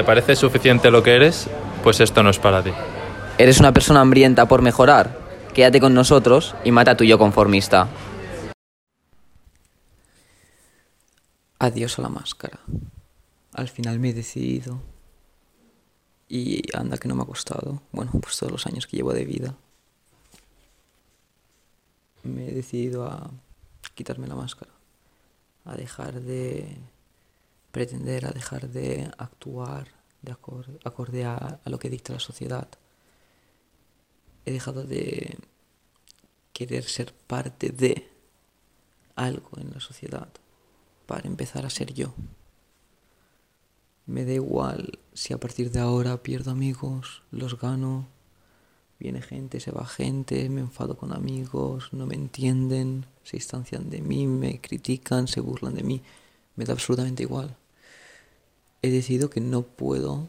¿te parece suficiente lo que eres? Pues esto no es para ti. ¿Eres una persona hambrienta por mejorar? Quédate con nosotros y mata a tu yo conformista. Adiós a la máscara. Al final me he decidido. Y anda que no me ha costado. Bueno, pues todos los años que llevo de vida. Me he decidido a quitarme la máscara. A dejar de pretender, a dejar de actuar de acorde, a, a lo que dicta la sociedad. He dejado de querer ser parte de algo en la sociedad para empezar a ser yo. Me da igual si a partir de ahora pierdo amigos, los gano, viene gente, se va gente, me enfado con amigos, no me entienden, se distancian de mí, me critican, se burlan de mí, me da absolutamente igual. He decidido que no puedo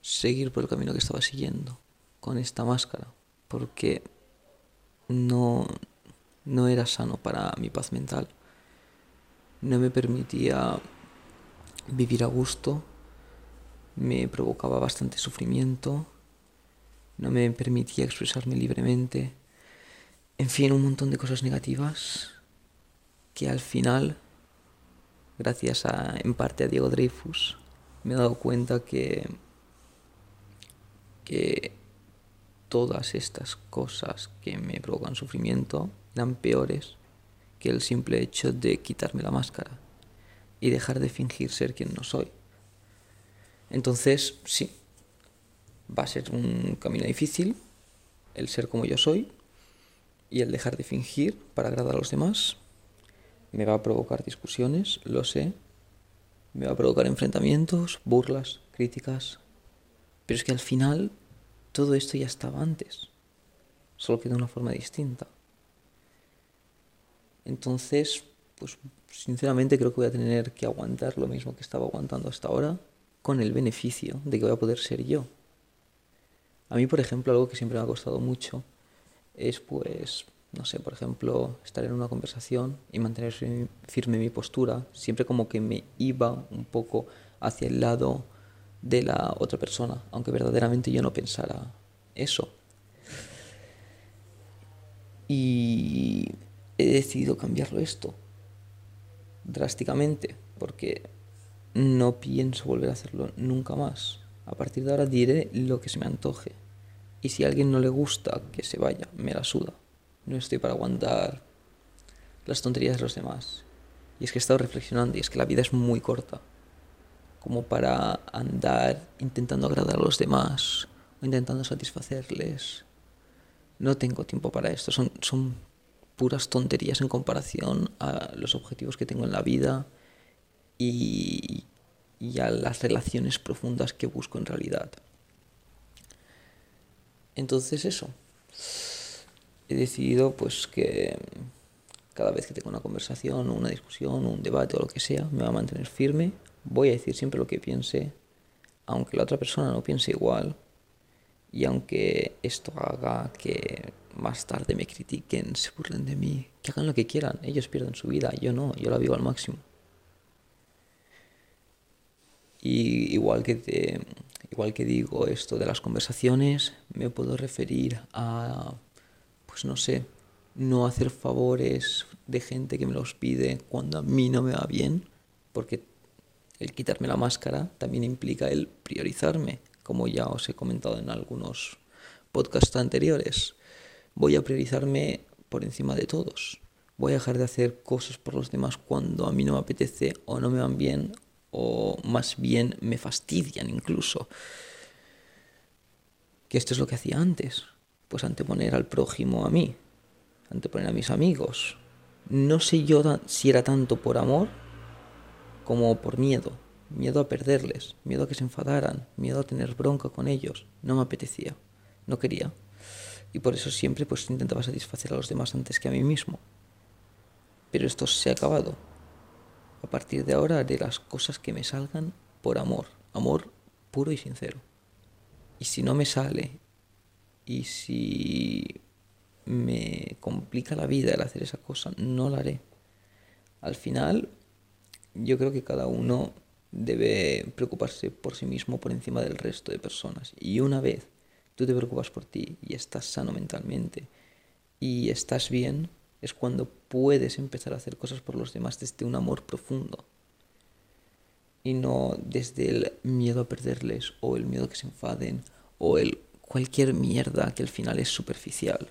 seguir por el camino que estaba siguiendo con esta máscara, porque no, no era sano para mi paz mental. No me permitía vivir a gusto me provocaba bastante sufrimiento, no me permitía expresarme libremente, en fin, un montón de cosas negativas que al final, gracias a, en parte a Diego Dreyfus, me he dado cuenta que, que todas estas cosas que me provocan sufrimiento eran peores que el simple hecho de quitarme la máscara y dejar de fingir ser quien no soy. Entonces, sí, va a ser un camino difícil el ser como yo soy y el dejar de fingir para agradar a los demás. Me va a provocar discusiones, lo sé. Me va a provocar enfrentamientos, burlas, críticas. Pero es que al final todo esto ya estaba antes, solo que de una forma distinta. Entonces, pues sinceramente creo que voy a tener que aguantar lo mismo que estaba aguantando hasta ahora con el beneficio de que voy a poder ser yo. A mí, por ejemplo, algo que siempre me ha costado mucho es, pues, no sé, por ejemplo, estar en una conversación y mantener firme mi postura, siempre como que me iba un poco hacia el lado de la otra persona, aunque verdaderamente yo no pensara eso. Y he decidido cambiarlo esto drásticamente, porque no pienso volver a hacerlo nunca más. A partir de ahora diré lo que se me antoje. Y si a alguien no le gusta que se vaya, me la suda. No estoy para aguantar las tonterías de los demás. Y es que he estado reflexionando y es que la vida es muy corta. Como para andar intentando agradar a los demás o intentando satisfacerles. No tengo tiempo para esto. Son, son puras tonterías en comparación a los objetivos que tengo en la vida y, a las relaciones profundas que busco en realidad. Entonces eso, he decidido pues que cada vez que tengo una conversación, una discusión, un debate o lo que sea, me va a mantener firme, voy a decir siempre lo que piense, aunque la otra persona no piense igual, y aunque esto haga que más tarde me critiquen, se burlen de mí, que hagan lo que quieran, ellos pierden su vida, yo no, yo la vivo al máximo. Y igual que, igual que digo esto de las conversaciones, me puedo referir a, pues no sé, no hacer favores de gente que me los pide cuando a mí no me va bien, porque el quitarme la máscara también implica el priorizarme, como ya os he comentado en algunos podcasts anteriores. Voy a priorizarme por encima de todos. Voy a dejar de hacer cosas por los demás cuando a mí no me apetece o no me van bien o más bien me fastidian incluso. Que esto es lo que hacía antes, pues anteponer al prójimo a mí, anteponer a mis amigos. No sé yo si era tanto por amor como por miedo, miedo a perderles, miedo a que se enfadaran, miedo a tener bronca con ellos. No me apetecía, no quería. Y por eso siempre pues intentaba satisfacer a los demás antes que a mí mismo. Pero esto se ha acabado. A partir de ahora haré las cosas que me salgan por amor, amor puro y sincero. Y si no me sale, y si me complica la vida el hacer esa cosa, no la haré. Al final, yo creo que cada uno debe preocuparse por sí mismo por encima del resto de personas. Y una vez tú te preocupas por ti y estás sano mentalmente y estás bien, es cuando puedes empezar a hacer cosas por los demás desde un amor profundo y no desde el miedo a perderles o el miedo a que se enfaden o el cualquier mierda que al final es superficial.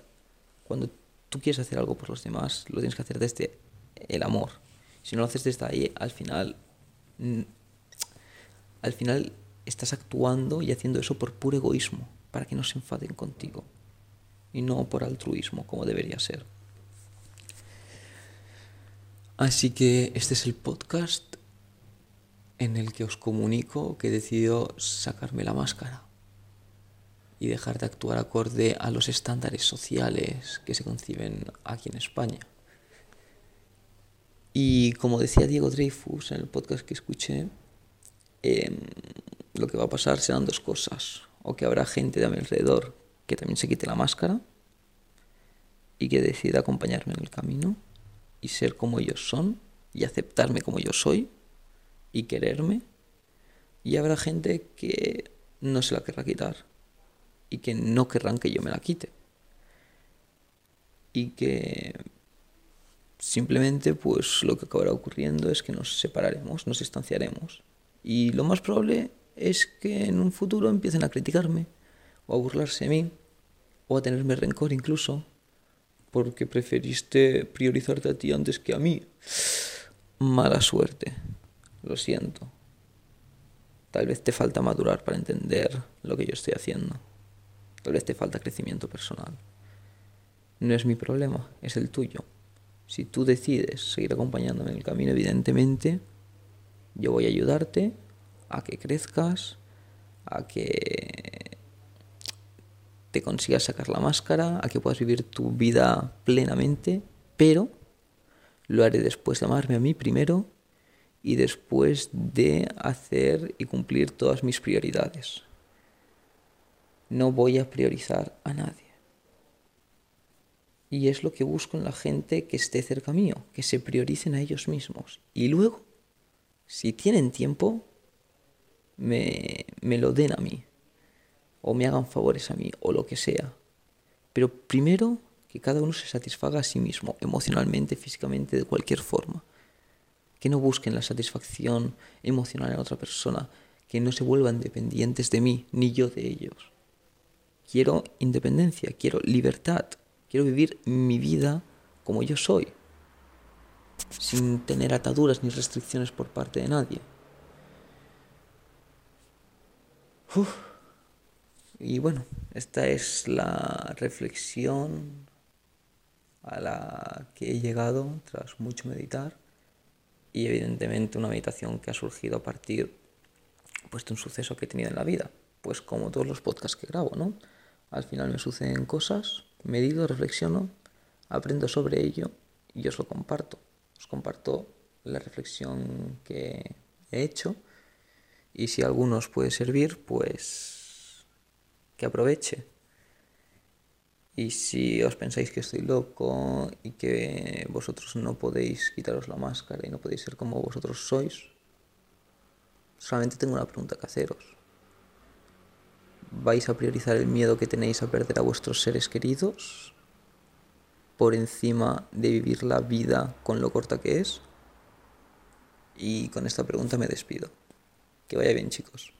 Cuando tú quieres hacer algo por los demás, lo tienes que hacer desde el amor. Si no lo haces desde ahí, al final al final estás actuando y haciendo eso por puro egoísmo, para que no se enfaden contigo, y no por altruismo, como debería ser. Así que este es el podcast en el que os comunico que he decidido sacarme la máscara y dejar de actuar acorde a los estándares sociales que se conciben aquí en España. Y como decía Diego Dreyfus en el podcast que escuché, em, lo que va a pasar serán dos cosas. O que habrá gente de a mi alrededor que también se quite la máscara y que decida acompañarme en el camino y ser como ellos son y aceptarme como yo soy y quererme. Y habrá gente que no se la querrá quitar y que no querrán que yo me la quite. Y que Simplemente, pues lo que acabará ocurriendo es que nos separaremos, nos distanciaremos. Y lo más probable es que en un futuro empiecen a criticarme, o a burlarse de mí, o a tenerme rencor incluso, porque preferiste priorizarte a ti antes que a mí. Mala suerte, lo siento. Tal vez te falta madurar para entender lo que yo estoy haciendo. Tal vez te falta crecimiento personal. No es mi problema, es el tuyo. Si tú decides seguir acompañándome en el camino, evidentemente, yo voy a ayudarte a que crezcas, a que te consigas sacar la máscara, a que puedas vivir tu vida plenamente, pero lo haré después de amarme a mí primero y después de hacer y cumplir todas mis prioridades. No voy a priorizar a nadie. Y es lo que busco en la gente que esté cerca mío, que se prioricen a ellos mismos. Y luego, si tienen tiempo, me, me lo den a mí. O me hagan favores a mí, o lo que sea. Pero primero, que cada uno se satisfaga a sí mismo, emocionalmente, físicamente, de cualquier forma. Que no busquen la satisfacción emocional en otra persona, que no se vuelvan dependientes de mí, ni yo de ellos. Quiero independencia, quiero libertad. Quiero vivir mi vida como yo soy, sin tener ataduras ni restricciones por parte de nadie. Y bueno, esta es la reflexión a la que he llegado tras mucho meditar y evidentemente una meditación que ha surgido a partir pues, de un suceso que he tenido en la vida, pues como todos los podcasts que grabo, ¿no? Al final me suceden cosas medido, reflexiono, aprendo sobre ello y os lo comparto. Os comparto la reflexión que he hecho y si a algunos puede servir, pues que aproveche. Y si os pensáis que estoy loco y que vosotros no podéis quitaros la máscara y no podéis ser como vosotros sois, solamente tengo una pregunta que haceros vais a priorizar el miedo que tenéis a perder a vuestros seres queridos por encima de vivir la vida con lo corta que es. Y con esta pregunta me despido. Que vaya bien chicos.